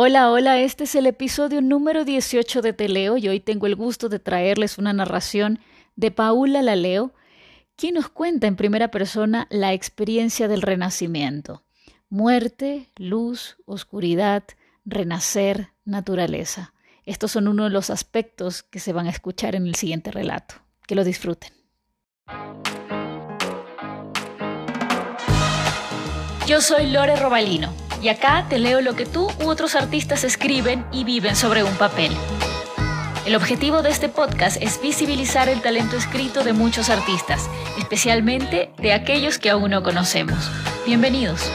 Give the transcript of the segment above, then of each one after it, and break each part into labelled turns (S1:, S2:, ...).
S1: Hola, hola, este es el episodio número 18 de Teleo y hoy tengo el gusto de traerles una narración de Paula Laleo, quien nos cuenta en primera persona la experiencia del renacimiento. Muerte, luz, oscuridad, renacer, naturaleza. Estos son uno de los aspectos que se van a escuchar en el siguiente relato. Que lo disfruten. Yo soy Lore Robalino y acá te leo lo que tú u otros artistas escriben y viven sobre un papel. El objetivo de este podcast es visibilizar el talento escrito de muchos artistas, especialmente de aquellos que aún no conocemos. Bienvenidos.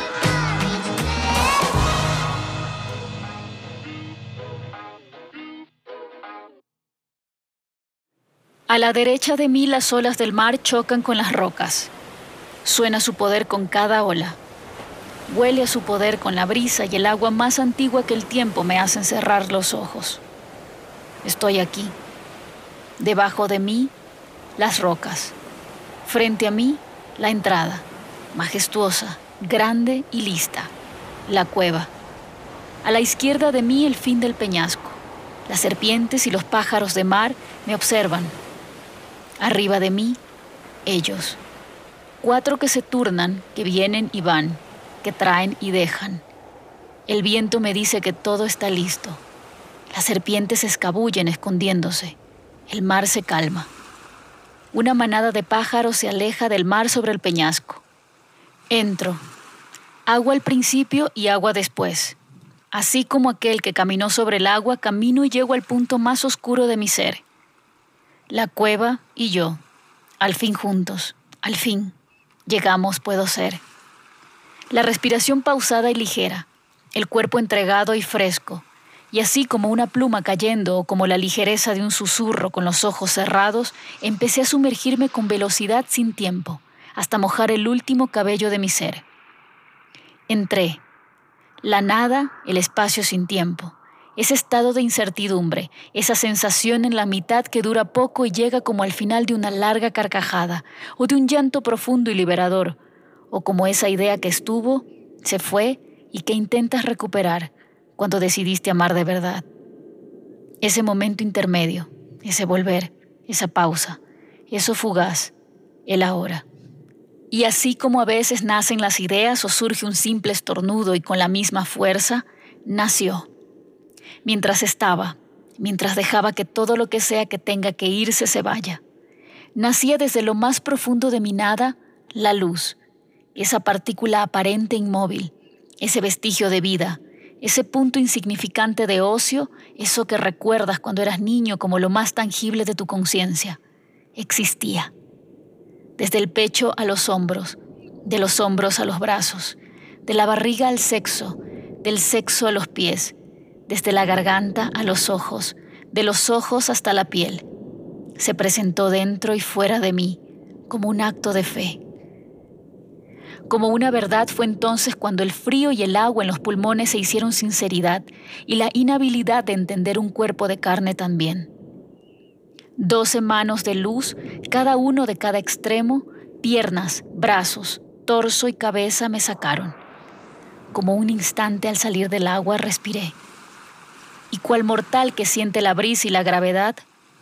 S1: A la derecha de mí las olas del mar chocan con las rocas. Suena su poder con cada ola. Huele a su poder con la brisa y el agua más antigua que el tiempo me hacen cerrar los ojos. Estoy aquí. Debajo de mí, las rocas. Frente a mí, la entrada, majestuosa, grande y lista. La cueva. A la izquierda de mí, el fin del peñasco. Las serpientes y los pájaros de mar me observan. Arriba de mí, ellos. Cuatro que se turnan, que vienen y van que traen y dejan. El viento me dice que todo está listo. Las serpientes se escabullen escondiéndose. El mar se calma. Una manada de pájaros se aleja del mar sobre el peñasco. Entro. Agua al principio y agua después. Así como aquel que caminó sobre el agua, camino y llego al punto más oscuro de mi ser. La cueva y yo. Al fin juntos. Al fin. Llegamos, puedo ser. La respiración pausada y ligera, el cuerpo entregado y fresco, y así como una pluma cayendo o como la ligereza de un susurro con los ojos cerrados, empecé a sumergirme con velocidad sin tiempo, hasta mojar el último cabello de mi ser. Entré. La nada, el espacio sin tiempo. Ese estado de incertidumbre, esa sensación en la mitad que dura poco y llega como al final de una larga carcajada, o de un llanto profundo y liberador, o como esa idea que estuvo, se fue y que intentas recuperar cuando decidiste amar de verdad. Ese momento intermedio, ese volver, esa pausa, eso fugaz, el ahora. Y así como a veces nacen las ideas o surge un simple estornudo y con la misma fuerza, nació. Mientras estaba, mientras dejaba que todo lo que sea que tenga que irse se vaya. Nacía desde lo más profundo de mi nada la luz, esa partícula aparente inmóvil, ese vestigio de vida, ese punto insignificante de ocio, eso que recuerdas cuando eras niño como lo más tangible de tu conciencia, existía. Desde el pecho a los hombros, de los hombros a los brazos, de la barriga al sexo, del sexo a los pies, desde la garganta a los ojos, de los ojos hasta la piel. Se presentó dentro y fuera de mí, como un acto de fe, como una verdad fue entonces cuando el frío y el agua en los pulmones se hicieron sinceridad y la inhabilidad de entender un cuerpo de carne también. Doce manos de luz, cada uno de cada extremo, piernas, brazos, torso y cabeza me sacaron. Como un instante al salir del agua respiré. Y cual mortal que siente la brisa y la gravedad,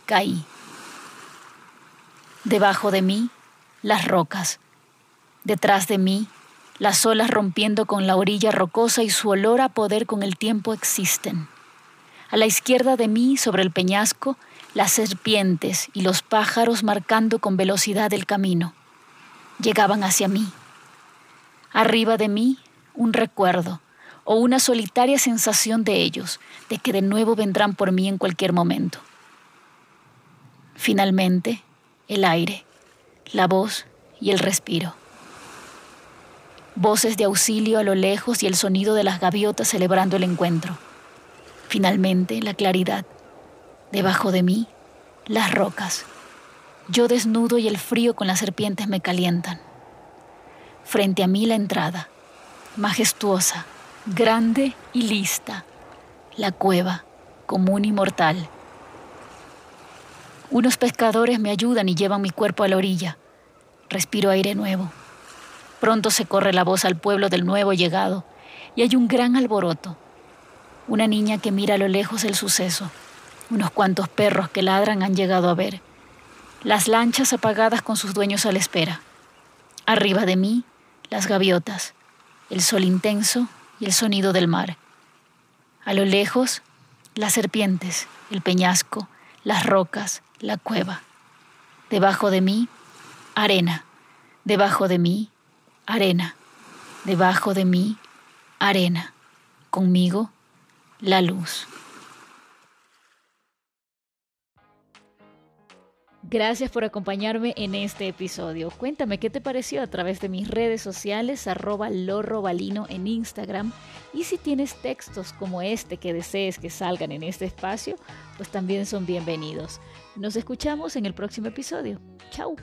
S1: caí. Debajo de mí, las rocas Detrás de mí, las olas rompiendo con la orilla rocosa y su olor a poder con el tiempo existen. A la izquierda de mí, sobre el peñasco, las serpientes y los pájaros marcando con velocidad el camino. Llegaban hacia mí. Arriba de mí, un recuerdo o una solitaria sensación de ellos, de que de nuevo vendrán por mí en cualquier momento. Finalmente, el aire, la voz y el respiro voces de auxilio a lo lejos y el sonido de las gaviotas celebrando el encuentro. Finalmente, la claridad. Debajo de mí, las rocas. Yo desnudo y el frío con las serpientes me calientan. Frente a mí la entrada, majestuosa, grande y lista. La cueva, común y mortal. Unos pescadores me ayudan y llevan mi cuerpo a la orilla. Respiro aire nuevo. Pronto se corre la voz al pueblo del nuevo llegado y hay un gran alboroto. Una niña que mira a lo lejos el suceso. Unos cuantos perros que ladran han llegado a ver. Las lanchas apagadas con sus dueños a la espera. Arriba de mí, las gaviotas, el sol intenso y el sonido del mar. A lo lejos, las serpientes, el peñasco, las rocas, la cueva. Debajo de mí, arena. Debajo de mí, arena. Debajo de mí, arena. Conmigo, la luz. Gracias por acompañarme en este episodio. Cuéntame qué te pareció a través de mis redes sociales, arroba lorrobalino en Instagram. Y si tienes textos como este que desees que salgan en este espacio, pues también son bienvenidos. Nos escuchamos en el próximo episodio. Chao.